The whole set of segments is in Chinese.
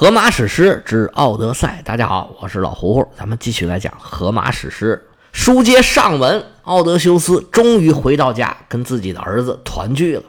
荷马史诗之《奥德赛》，大家好，我是老胡胡，咱们继续来讲荷马史诗。书接上文，奥德修斯终于回到家，跟自己的儿子团聚了。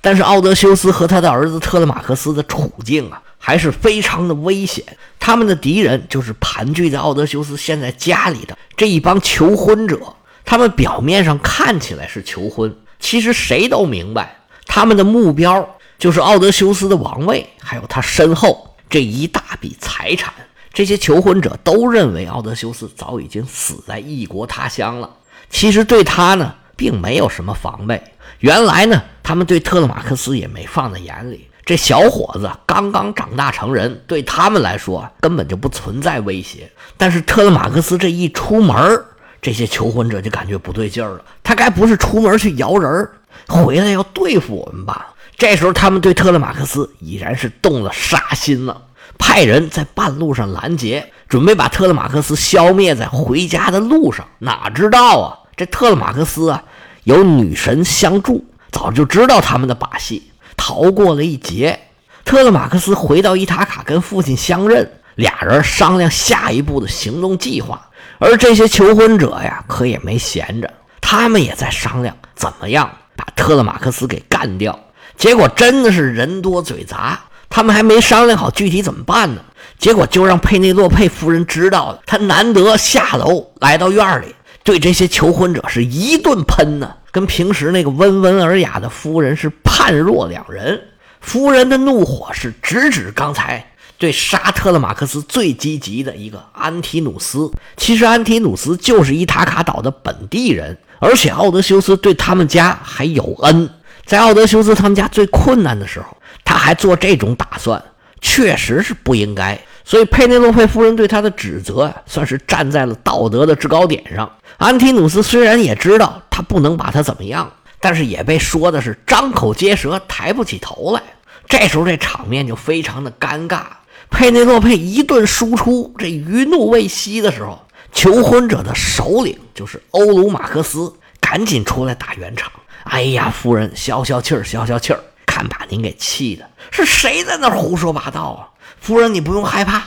但是奥德修斯和他的儿子特勒马克斯的处境啊，还是非常的危险。他们的敌人就是盘踞在奥德修斯现在家里的这一帮求婚者。他们表面上看起来是求婚，其实谁都明白，他们的目标就是奥德修斯的王位，还有他身后。这一大笔财产，这些求婚者都认为奥德修斯早已经死在异国他乡了。其实对他呢，并没有什么防备。原来呢，他们对特勒马克斯也没放在眼里。这小伙子刚刚长大成人，对他们来说根本就不存在威胁。但是特勒马克斯这一出门，这些求婚者就感觉不对劲儿了。他该不是出门去摇人，回来要对付我们吧？这时候，他们对特勒马克斯已然是动了杀心了，派人在半路上拦截，准备把特勒马克斯消灭在回家的路上。哪知道啊，这特勒马克斯啊，有女神相助，早就知道他们的把戏，逃过了一劫。特勒马克斯回到伊塔卡，跟父亲相认，俩人商量下一步的行动计划。而这些求婚者呀，可也没闲着，他们也在商量怎么样把特勒马克斯给干掉。结果真的是人多嘴杂，他们还没商量好具体怎么办呢。结果就让佩内洛佩夫人知道了，她难得下楼来到院里，对这些求婚者是一顿喷呢，跟平时那个温文尔雅的夫人是判若两人。夫人的怒火是直指刚才对沙特勒马克斯最积极的一个安提努斯。其实安提努斯就是伊塔卡岛的本地人，而且奥德修斯对他们家还有恩。在奥德修斯他们家最困难的时候，他还做这种打算，确实是不应该。所以佩内洛佩夫人对他的指责，算是站在了道德的制高点上。安提努斯虽然也知道他不能把他怎么样，但是也被说的是张口结舌，抬不起头来。这时候这场面就非常的尴尬。佩内洛佩一顿输出，这余怒未息的时候，求婚者的首领就是欧鲁马克斯，赶紧出来打圆场。哎呀，夫人，消消气儿，消消气儿，看把您给气的！是谁在那胡说八道啊？夫人，你不用害怕，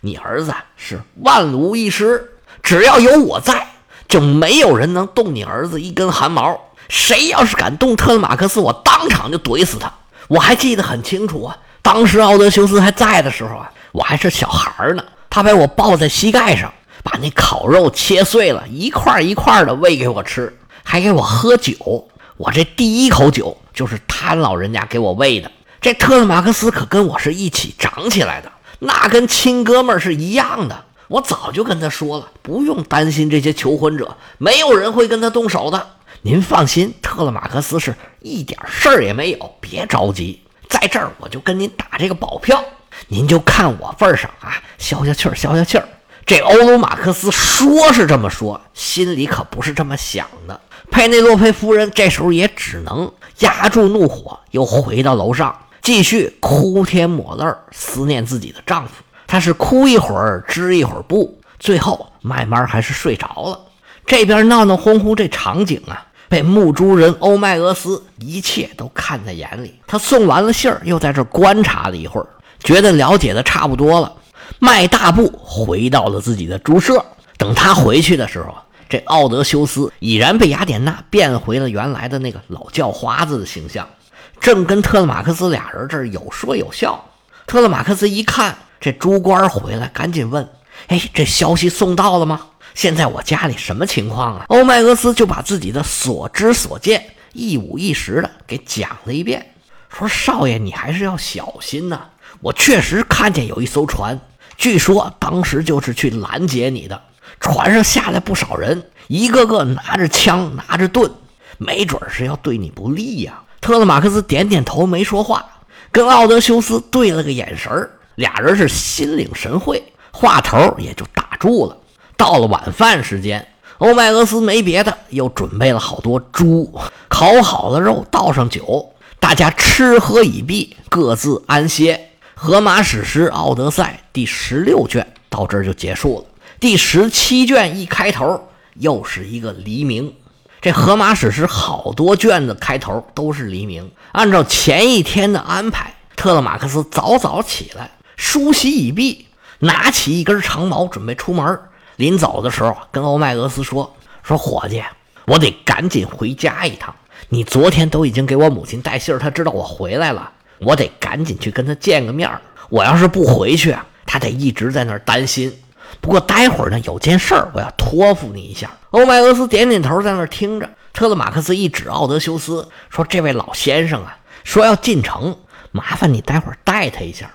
你儿子是万无一失，只要有我在，就没有人能动你儿子一根汗毛。谁要是敢动特勒马克斯，我当场就怼死他。我还记得很清楚啊，当时奥德修斯还在的时候啊，我还是小孩呢，他把我抱在膝盖上，把那烤肉切碎了，一块一块的喂给我吃，还给我喝酒。我这第一口酒就是他老人家给我喂的。这特勒马克斯可跟我是一起长起来的，那跟亲哥们儿是一样的。我早就跟他说了，不用担心这些求婚者，没有人会跟他动手的。您放心，特勒马克斯是一点事儿也没有，别着急。在这儿我就跟您打这个保票，您就看我份上啊，消消气儿，消消气儿。这欧鲁马克斯说是这么说，心里可不是这么想的。佩内洛佩夫人这时候也只能压住怒火，又回到楼上，继续哭天抹泪思念自己的丈夫。她是哭一会儿，织一会儿布，最后慢慢还是睡着了。这边闹闹哄哄，这场景啊，被牧猪人欧迈俄斯一切都看在眼里。他送完了信儿，又在这观察了一会儿，觉得了解的差不多了，迈大步回到了自己的猪舍。等他回去的时候。这奥德修斯已然被雅典娜变回了原来的那个老叫花子的形象，正跟特勒马克斯俩人这儿有说有笑。特勒马克斯一看这猪官回来，赶紧问：“哎，这消息送到了吗？现在我家里什么情况啊？”欧迈俄斯就把自己的所知所见一五一十的给讲了一遍，说：“少爷，你还是要小心呐！我确实看见有一艘船，据说当时就是去拦截你的。”船上下来不少人，一个个拿着枪，拿着盾，没准是要对你不利呀。特勒马克斯点点头，没说话，跟奥德修斯对了个眼神俩人是心领神会，话头也就打住了。到了晚饭时间，欧迈俄斯没别的，又准备了好多猪，烤好了肉，倒上酒，大家吃喝已毕，各自安歇。《荷马史诗·奥德赛》第十六卷到这儿就结束了。第十七卷一开头又是一个黎明，这荷马史诗好多卷子开头都是黎明。按照前一天的安排，特勒马克斯早早起来，梳洗已毕，拿起一根长矛准备出门。临走的时候，跟欧迈俄斯说：“说伙计，我得赶紧回家一趟。你昨天都已经给我母亲带信儿，她知道我回来了，我得赶紧去跟她见个面。我要是不回去，她得一直在那儿担心。不过待会儿呢，有件事儿我要托付你一下。”欧迈俄斯点点头，在那儿听着。特勒马克思一指奥德修斯，说：“这位老先生啊，说要进城，麻烦你待会儿带他一下。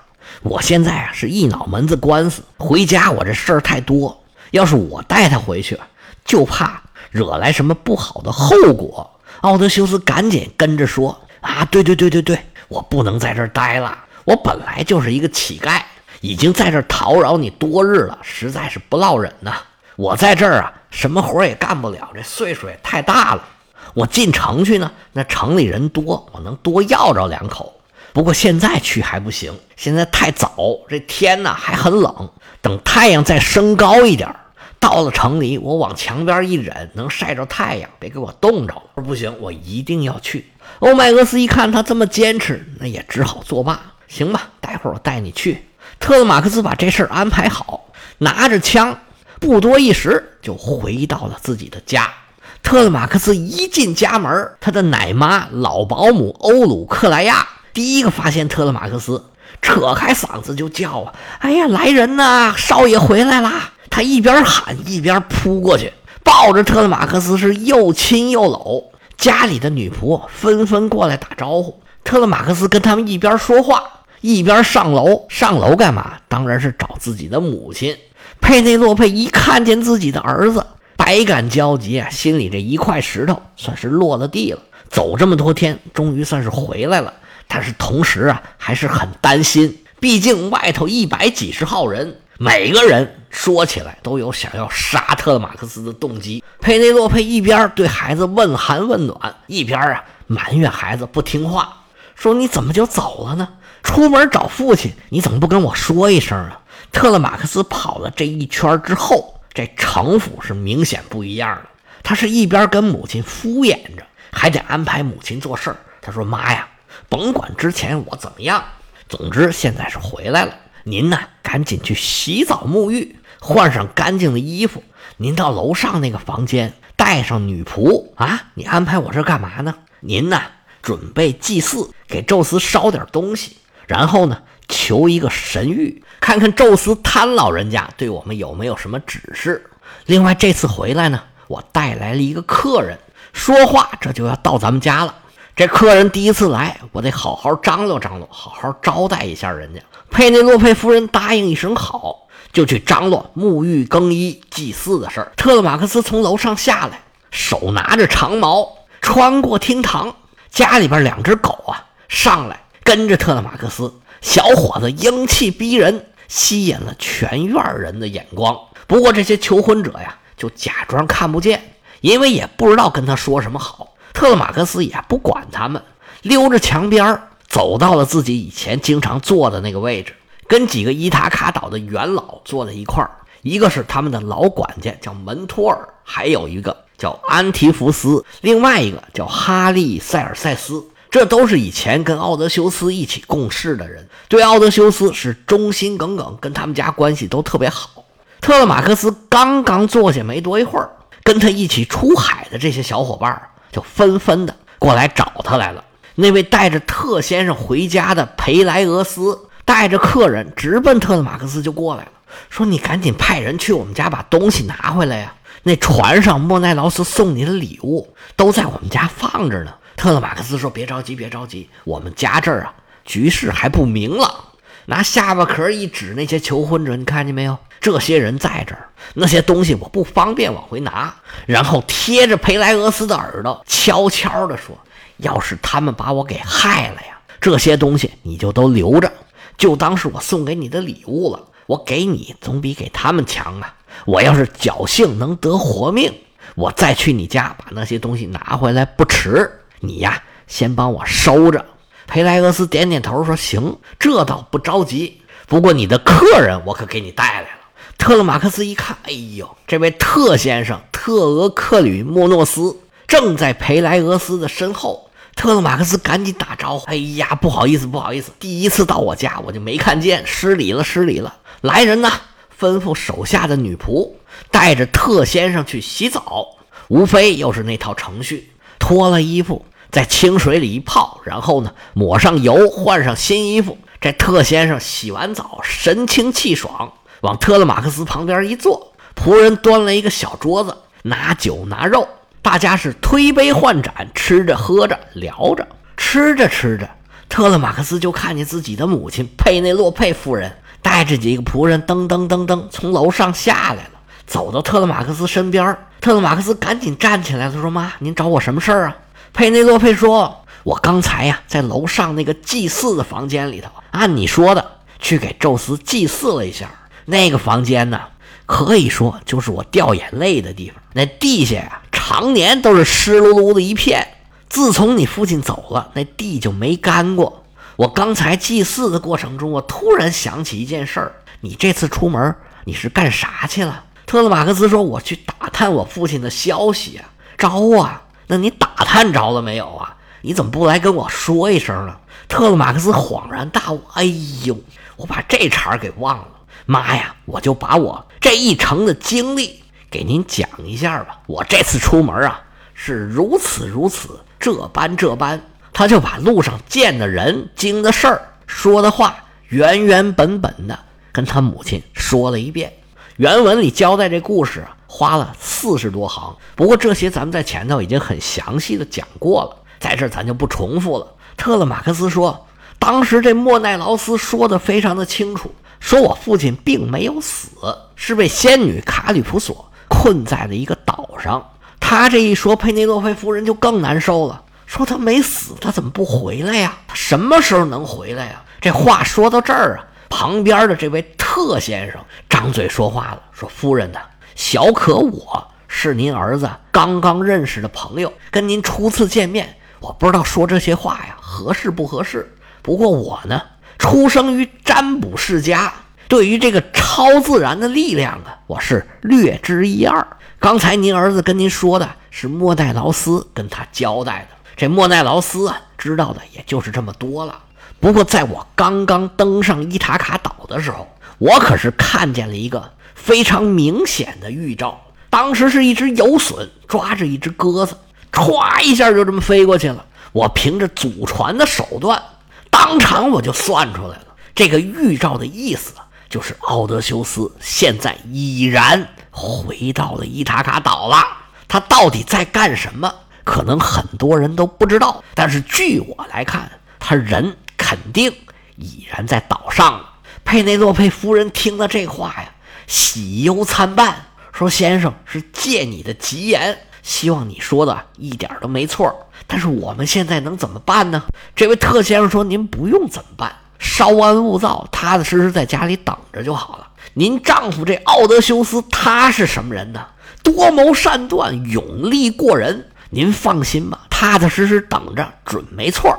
我现在啊是一脑门子官司，回家我这事儿太多，要是我带他回去，就怕惹来什么不好的后果。”奥德修斯赶紧跟着说：“啊，对对对对对，我不能在这儿待了。我本来就是一个乞丐，已经在这儿叨扰你多日了，实在是不落忍呐。我在这儿啊。”什么活也干不了，这岁数也太大了。我进城去呢，那城里人多，我能多要着两口。不过现在去还不行，现在太早，这天呢还很冷。等太阳再升高一点，到了城里，我往墙边一忍，能晒着太阳，别给我冻着了。说不行，我一定要去。欧迈俄斯一看他这么坚持，那也只好作罢。行吧，待会儿我带你去。特勒马克思把这事儿安排好，拿着枪。不多一时，就回到了自己的家。特勒马克斯一进家门，他的奶妈老保姆欧鲁克莱亚第一个发现特勒马克斯，扯开嗓子就叫啊：“哎呀，来人呐！少爷回来啦！”他一边喊一边扑过去，抱着特勒马克斯是又亲又搂。家里的女仆纷纷过来打招呼。特勒马克斯跟他们一边说话一边上楼。上楼干嘛？当然是找自己的母亲。佩内洛佩一看见自己的儿子，百感交集啊，心里这一块石头算是落了地了。走这么多天，终于算是回来了，但是同时啊，还是很担心。毕竟外头一百几十号人，每个人说起来都有想要杀特马克思的动机。佩内洛佩一边对孩子问寒问暖，一边啊埋怨孩子不听话，说：“你怎么就走了呢？出门找父亲，你怎么不跟我说一声啊？”特勒马克思跑了这一圈之后，这城府是明显不一样的。他是一边跟母亲敷衍着，还得安排母亲做事儿。他说：“妈呀，甭管之前我怎么样，总之现在是回来了。您呢，赶紧去洗澡沐浴，换上干净的衣服。您到楼上那个房间，带上女仆啊。你安排我这干嘛呢？您呢，准备祭祀，给宙斯烧点东西，然后呢。”求一个神谕，看看宙斯贪老人家对我们有没有什么指示。另外，这次回来呢，我带来了一个客人，说话这就要到咱们家了。这客人第一次来，我得好好张罗张罗，好好招待一下人家。佩内洛佩夫人答应一声好，就去张罗沐浴更衣、祭祀的事儿。特勒马克斯从楼上下来，手拿着长矛，穿过厅堂，家里边两只狗啊上来跟着特勒马克斯。小伙子英气逼人，吸引了全院人的眼光。不过这些求婚者呀，就假装看不见，因为也不知道跟他说什么好。特勒马克斯也不管他们，溜着墙边走到了自己以前经常坐的那个位置，跟几个伊塔卡岛的元老坐在一块儿。一个是他们的老管家，叫门托尔；还有一个叫安提福斯，另外一个叫哈利塞尔塞斯。这都是以前跟奥德修斯一起共事的人，对奥德修斯是忠心耿耿，跟他们家关系都特别好。特勒马克斯刚刚坐下没多一会儿，跟他一起出海的这些小伙伴就纷纷的过来找他来了。那位带着特先生回家的培莱俄斯带着客人直奔特勒马克斯就过来了，说：“你赶紧派人去我们家把东西拿回来呀！那船上莫奈劳斯送你的礼物都在我们家放着呢。”特勒马克斯说：“别着急，别着急，我们家这儿啊，局势还不明朗。”拿下巴壳一指那些求婚者，你看见没有？这些人在这儿，那些东西我不方便往回拿。然后贴着培莱俄斯的耳朵，悄悄地说：“要是他们把我给害了呀，这些东西你就都留着，就当是我送给你的礼物了。我给你总比给他们强啊！我要是侥幸能得活命，我再去你家把那些东西拿回来不迟。”你呀，先帮我收着。佩莱俄斯点点头说：“行，这倒不着急。不过你的客人，我可给你带来了。”特勒马克斯一看，哎呦，这位特先生特俄克吕莫诺斯正在佩莱俄斯的身后。特勒马克斯赶紧打招呼：“哎呀，不好意思，不好意思，第一次到我家我就没看见，失礼了，失礼了。”来人呐，吩咐手下的女仆带着特先生去洗澡，无非又是那套程序：脱了衣服，在清水里一泡，然后呢，抹上油，换上新衣服。这特先生洗完澡，神清气爽，往特勒马克思旁边一坐，仆人端了一个小桌子，拿酒拿肉，大家是推杯换盏，吃着喝着聊着，吃着吃着，特勒马克思就看见自己的母亲佩内洛佩夫人。带着几个仆人噔噔噔噔从楼上下来了，走到特勒马克思身边。特勒马克思赶紧站起来了，说：“妈，您找我什么事儿啊？”佩内洛佩说：“我刚才呀，在楼上那个祭祀的房间里头，按你说的去给宙斯祭祀了一下。那个房间呢，可以说就是我掉眼泪的地方。那地下呀，常年都是湿漉漉的一片。自从你父亲走了，那地就没干过。”我刚才祭祀的过程中，我突然想起一件事儿。你这次出门，你是干啥去了？特勒马克思说：“我去打探我父亲的消息啊，着啊。那你打探着了没有啊？你怎么不来跟我说一声呢？”特勒马克思恍然大悟：“哎呦，我把这茬给忘了。妈呀，我就把我这一程的经历给您讲一下吧。我这次出门啊，是如此如此，这般这般。”他就把路上见的人、经的事儿、说的话原原本本的跟他母亲说了一遍。原文里交代这故事，花了四十多行。不过这些咱们在前头已经很详细的讲过了，在这咱就不重复了。特勒马克思说，当时这莫奈劳斯说的非常的清楚，说我父亲并没有死，是被仙女卡吕普索困在了一个岛上。他这一说，佩内洛佩夫人就更难受了。说他没死，他怎么不回来呀？他什么时候能回来呀？这话说到这儿啊，旁边的这位特先生张嘴说话了，说：“夫人呐，小可我是您儿子刚刚认识的朋友，跟您初次见面，我不知道说这些话呀合适不合适。不过我呢，出生于占卜世家，对于这个超自然的力量啊，我是略知一二。刚才您儿子跟您说的是莫奈劳斯跟他交代的。”这莫奈劳斯啊，知道的也就是这么多了。不过，在我刚刚登上伊塔卡岛的时候，我可是看见了一个非常明显的预兆。当时是一只游隼抓着一只鸽子，歘一下就这么飞过去了。我凭着祖传的手段，当场我就算出来了。这个预兆的意思就是奥德修斯现在已然回到了伊塔卡岛了。他到底在干什么？可能很多人都不知道，但是据我来看，他人肯定已然在岛上了。佩内洛佩夫人听了这话呀，喜忧参半，说：“先生是借你的吉言，希望你说的一点都没错。但是我们现在能怎么办呢？”这位特先生说：“您不用怎么办，稍安勿躁，踏踏实实在家里等着就好了。您丈夫这奥德修斯，他是什么人呢？多谋善断，勇力过人。”您放心吧，踏踏实实等着，准没错。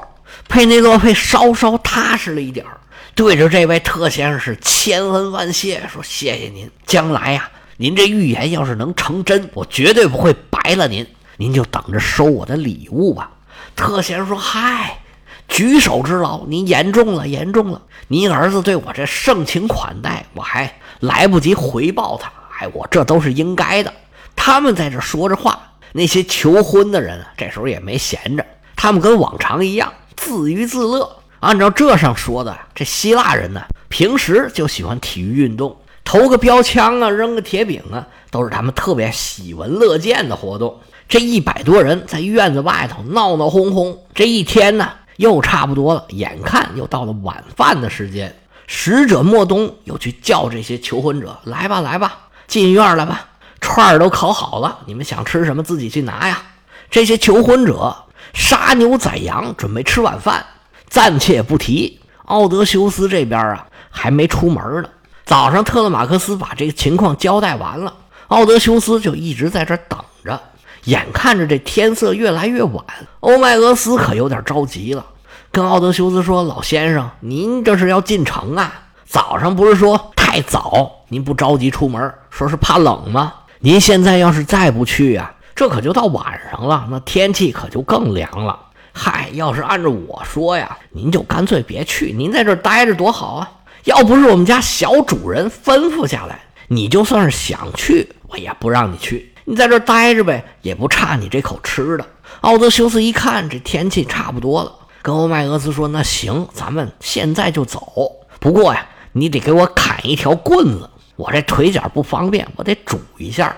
佩内洛佩稍稍踏实了一点对着这位特先生是千恩万谢，说：“谢谢您，将来呀，您这预言要是能成真，我绝对不会白了您。您就等着收我的礼物吧。”特先生说：“嗨，举手之劳，您言重了，言重了。您儿子对我这盛情款待，我还来不及回报他，哎，我这都是应该的。他们在这说着话。”那些求婚的人啊，这时候也没闲着，他们跟往常一样自娱自乐。按照这上说的，这希腊人呢，平时就喜欢体育运动，投个标枪啊，扔个铁饼啊，都是他们特别喜闻乐见的活动。这一百多人在院子外头闹闹哄哄，这一天呢又差不多了，眼看又到了晚饭的时间，使者莫东又去叫这些求婚者来吧，来吧，进院来吧。串儿都烤好了，你们想吃什么自己去拿呀！这些求婚者杀牛宰羊，准备吃晚饭。暂且不提，奥德修斯这边啊还没出门呢。早上特勒马克斯把这个情况交代完了，奥德修斯就一直在这等着。眼看着这天色越来越晚，欧迈俄斯可有点着急了，跟奥德修斯说：“老先生，您这是要进城啊？早上不是说太早，您不着急出门，说是怕冷吗？”您现在要是再不去呀，这可就到晚上了，那天气可就更凉了。嗨，要是按照我说呀，您就干脆别去，您在这儿待着多好啊！要不是我们家小主人吩咐下来，你就算是想去，我也不让你去。你在这儿待着呗，也不差你这口吃的。奥德修斯一看这天气差不多了，跟欧迈俄斯说：“那行，咱们现在就走。不过呀，你得给我砍一条棍子，我这腿脚不方便，我得拄一下。”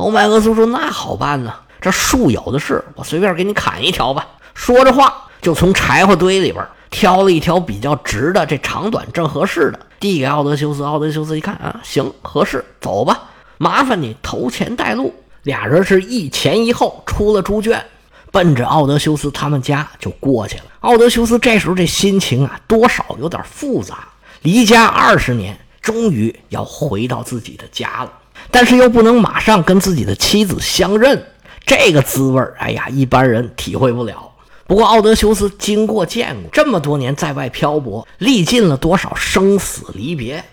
欧迈俄斯说：“那好办呢，这树有的是，我随便给你砍一条吧。”说着话，就从柴火堆里边挑了一条比较直的，这长短正合适的，递给奥德修斯。奥德修斯一看啊，行，合适，走吧。麻烦你头前带路。俩人是一前一后出了猪圈，奔着奥德修斯他们家就过去了。奥德修斯这时候这心情啊，多少有点复杂。离家二十年，终于要回到自己的家了，但是又不能马上跟自己的妻子相认，这个滋味哎呀，一般人体会不了。不过奥德修斯经过见过这么多年在外漂泊，历尽了多少生死离别，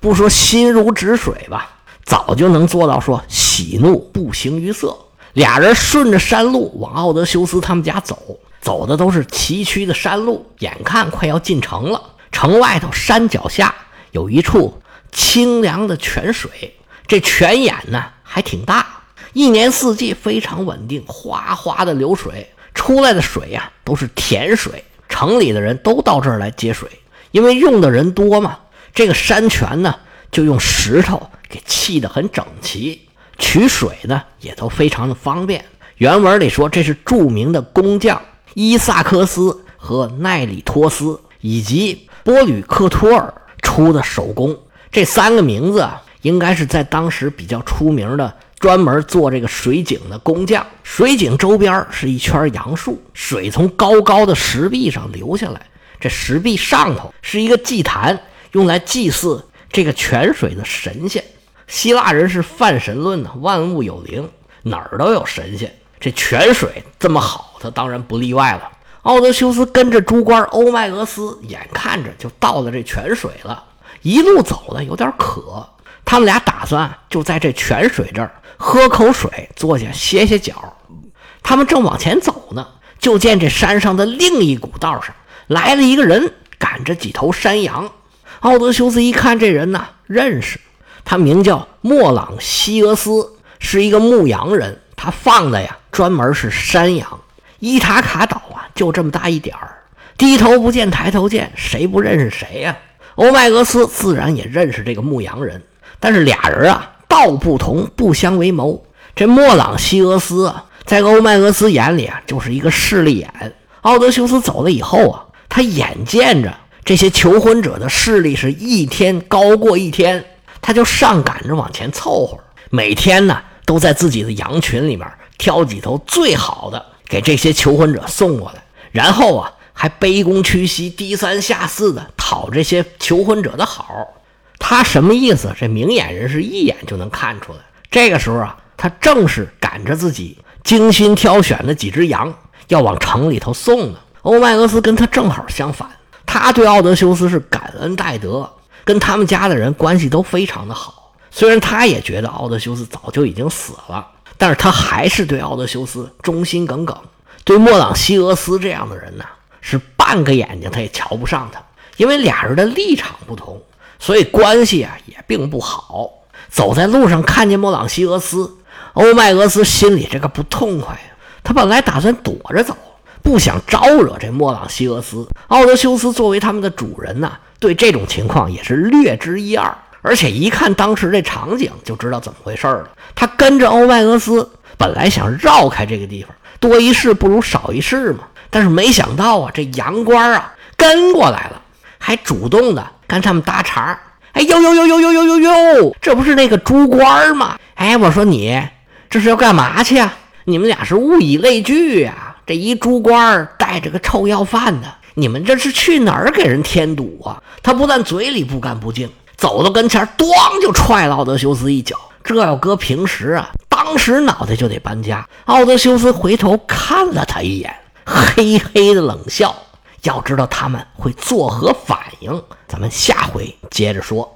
不说心如止水吧，早就能做到说喜怒不形于色。俩人顺着山路往奥德修斯他们家走，走的都是崎岖的山路，眼看快要进城了。城外头山脚下有一处清凉的泉水，这泉眼呢还挺大，一年四季非常稳定，哗哗的流水。出来的水呀，都是甜水。城里的人都到这儿来接水，因为用的人多嘛。这个山泉呢，就用石头给砌得很整齐，取水呢也都非常的方便。原文里说，这是著名的工匠伊萨克斯和奈里托斯以及波吕克托尔出的手工。这三个名字啊，应该是在当时比较出名的。专门做这个水井的工匠，水井周边是一圈杨树，水从高高的石壁上流下来。这石壁上头是一个祭坛，用来祭祀这个泉水的神仙。希腊人是泛神论的，万物有灵，哪儿都有神仙。这泉水这么好，他当然不例外了。奥德修斯跟着猪官欧迈俄斯，眼看着就到了这泉水了，一路走的有点渴，他们俩打算就在这泉水这儿。喝口水，坐下歇歇脚。他们正往前走呢，就见这山上的另一股道上来了一个人，赶着几头山羊。奥德修斯一看这人呢，认识，他名叫莫朗西俄斯，是一个牧羊人。他放的呀，专门是山羊。伊塔卡岛啊，就这么大一点儿，低头不见抬头见，谁不认识谁呀？欧迈俄斯自然也认识这个牧羊人，但是俩人啊。道不同不相为谋。这莫朗西俄斯啊，在欧迈俄斯眼里啊，就是一个势利眼。奥德修斯走了以后啊，他眼见着这些求婚者的势力是一天高过一天，他就上赶着往前凑合。每天呢，都在自己的羊群里面挑几头最好的给这些求婚者送过来，然后啊，还卑躬屈膝、低三下四的讨这些求婚者的好。他什么意思？这明眼人是一眼就能看出来。这个时候啊，他正是赶着自己精心挑选的几只羊要往城里头送呢。欧迈俄斯跟他正好相反，他对奥德修斯是感恩戴德，跟他们家的人关系都非常的好。虽然他也觉得奥德修斯早就已经死了，但是他还是对奥德修斯忠心耿耿。对莫朗西俄斯这样的人呢，是半个眼睛他也瞧不上他，因为俩人的立场不同。所以关系啊也并不好。走在路上，看见莫朗西俄斯，欧迈俄斯心里这个不痛快呀。他本来打算躲着走，不想招惹这莫朗西俄斯。奥德修斯作为他们的主人呐，对这种情况也是略知一二，而且一看当时这场景就知道怎么回事了。他跟着欧迈俄斯，本来想绕开这个地方，多一事不如少一事嘛。但是没想到啊，这羊倌啊跟过来了，还主动的。跟他们搭茬儿哎呦呦呦呦呦呦呦呦，这不是那个猪官吗？哎，我说你这是要干嘛去啊？你们俩是物以类聚呀。这一猪官带着个臭要饭的，你们这是去哪儿给人添堵啊？他不但嘴里不干不净，走到跟前，咣就踹了奥德修斯一脚。这要搁平时啊，当时脑袋就得搬家。奥德修斯回头看了他一眼，嘿嘿的冷笑。要知道他们会作何反应，咱们下回接着说。